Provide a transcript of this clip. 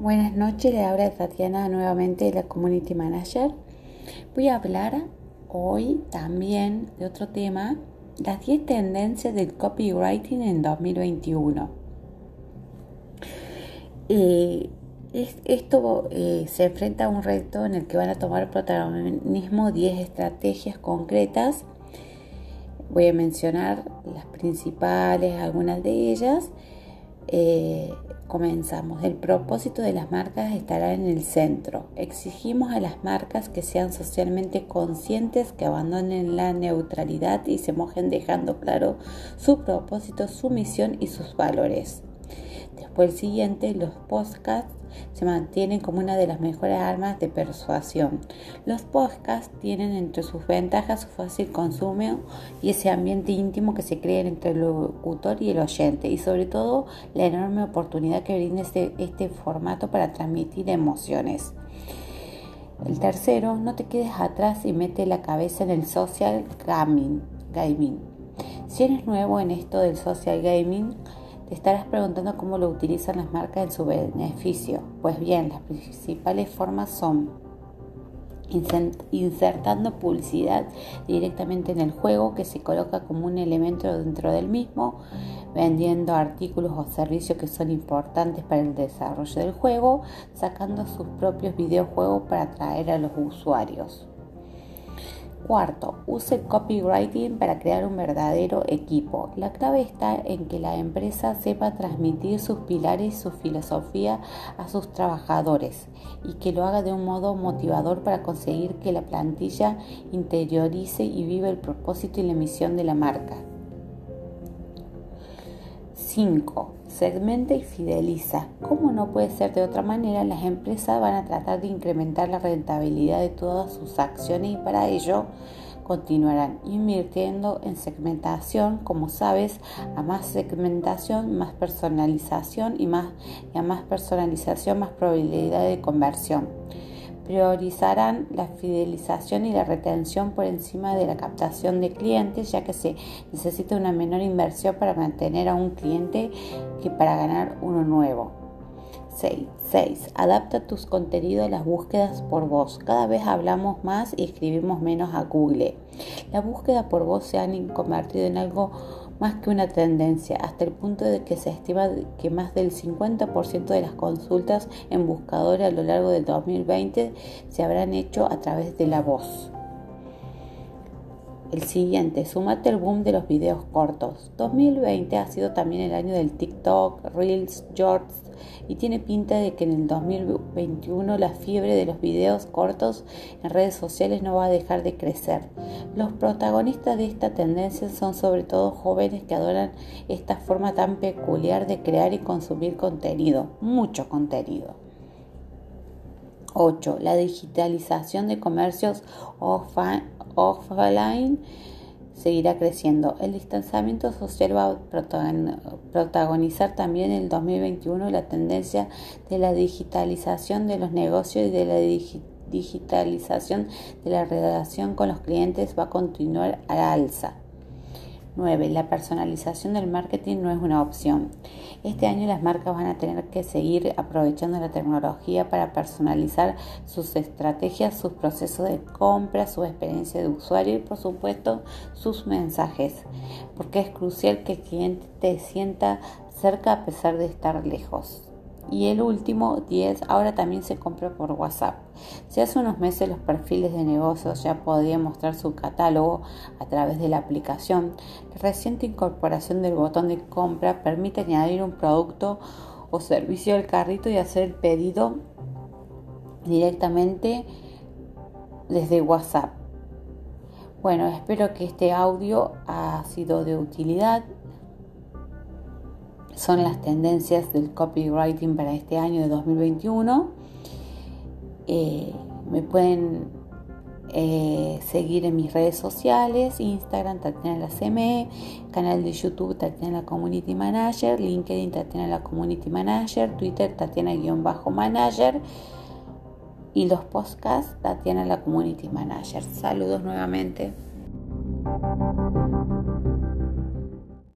Buenas noches, le habla Tatiana nuevamente de la Community Manager. Voy a hablar hoy también de otro tema, las 10 tendencias del copywriting en 2021. Eh, esto eh, se enfrenta a un reto en el que van a tomar protagonismo 10 estrategias concretas. Voy a mencionar las principales, algunas de ellas. Eh, Comenzamos. El propósito de las marcas estará en el centro. Exigimos a las marcas que sean socialmente conscientes, que abandonen la neutralidad y se mojen dejando claro su propósito, su misión y sus valores. Después el siguiente, los podcasts se mantienen como una de las mejores armas de persuasión. Los podcasts tienen entre sus ventajas su fácil consumo y ese ambiente íntimo que se crea entre el locutor y el oyente y sobre todo la enorme oportunidad que brinda este, este formato para transmitir emociones. El tercero, no te quedes atrás y mete la cabeza en el social gaming. gaming. Si eres nuevo en esto del social gaming, te estarás preguntando cómo lo utilizan las marcas en su beneficio. Pues bien, las principales formas son insertando publicidad directamente en el juego que se coloca como un elemento dentro del mismo, vendiendo artículos o servicios que son importantes para el desarrollo del juego, sacando sus propios videojuegos para atraer a los usuarios. Cuarto, use copywriting para crear un verdadero equipo. La clave está en que la empresa sepa transmitir sus pilares y su filosofía a sus trabajadores y que lo haga de un modo motivador para conseguir que la plantilla interiorice y viva el propósito y la misión de la marca. 5. Segmenta y fideliza. Como no puede ser de otra manera, las empresas van a tratar de incrementar la rentabilidad de todas sus acciones y para ello continuarán invirtiendo en segmentación, como sabes, a más segmentación, más personalización y, más, a más personalización, más probabilidad de conversión priorizarán la fidelización y la retención por encima de la captación de clientes, ya que se necesita una menor inversión para mantener a un cliente que para ganar uno nuevo. 6. Adapta tus contenidos a las búsquedas por voz. Cada vez hablamos más y escribimos menos a Google. La búsqueda por voz se han convertido en algo más que una tendencia, hasta el punto de que se estima que más del 50% de las consultas en buscadores a lo largo del 2020 se habrán hecho a través de la voz. El siguiente, sumate el boom de los videos cortos. 2020 ha sido también el año del TikTok, Reels, Shorts y tiene pinta de que en el 2021 la fiebre de los videos cortos en redes sociales no va a dejar de crecer. Los protagonistas de esta tendencia son sobre todo jóvenes que adoran esta forma tan peculiar de crear y consumir contenido, mucho contenido. 8. La digitalización de comercios offline seguirá creciendo. El distanciamiento social va a protagonizar también en el 2021 la tendencia de la digitalización de los negocios y de la digitalización de la relación con los clientes va a continuar a alza. 9. La personalización del marketing no es una opción. Este año las marcas van a tener que seguir aprovechando la tecnología para personalizar sus estrategias, sus procesos de compra, su experiencia de usuario y por supuesto sus mensajes, porque es crucial que el cliente te sienta cerca a pesar de estar lejos. Y el último 10 ahora también se compra por WhatsApp. Si hace unos meses los perfiles de negocios ya podían mostrar su catálogo a través de la aplicación, la reciente incorporación del botón de compra permite añadir un producto o servicio al carrito y hacer el pedido directamente desde WhatsApp. Bueno, espero que este audio ha sido de utilidad son las tendencias del copywriting para este año de 2021. Eh, me pueden eh, seguir en mis redes sociales, Instagram Tatiana la CME, canal de YouTube Tatiana la Community Manager, LinkedIn Tatiana la Community Manager, Twitter Tatiana-Manager y los podcasts Tatiana la Community Manager. Saludos nuevamente.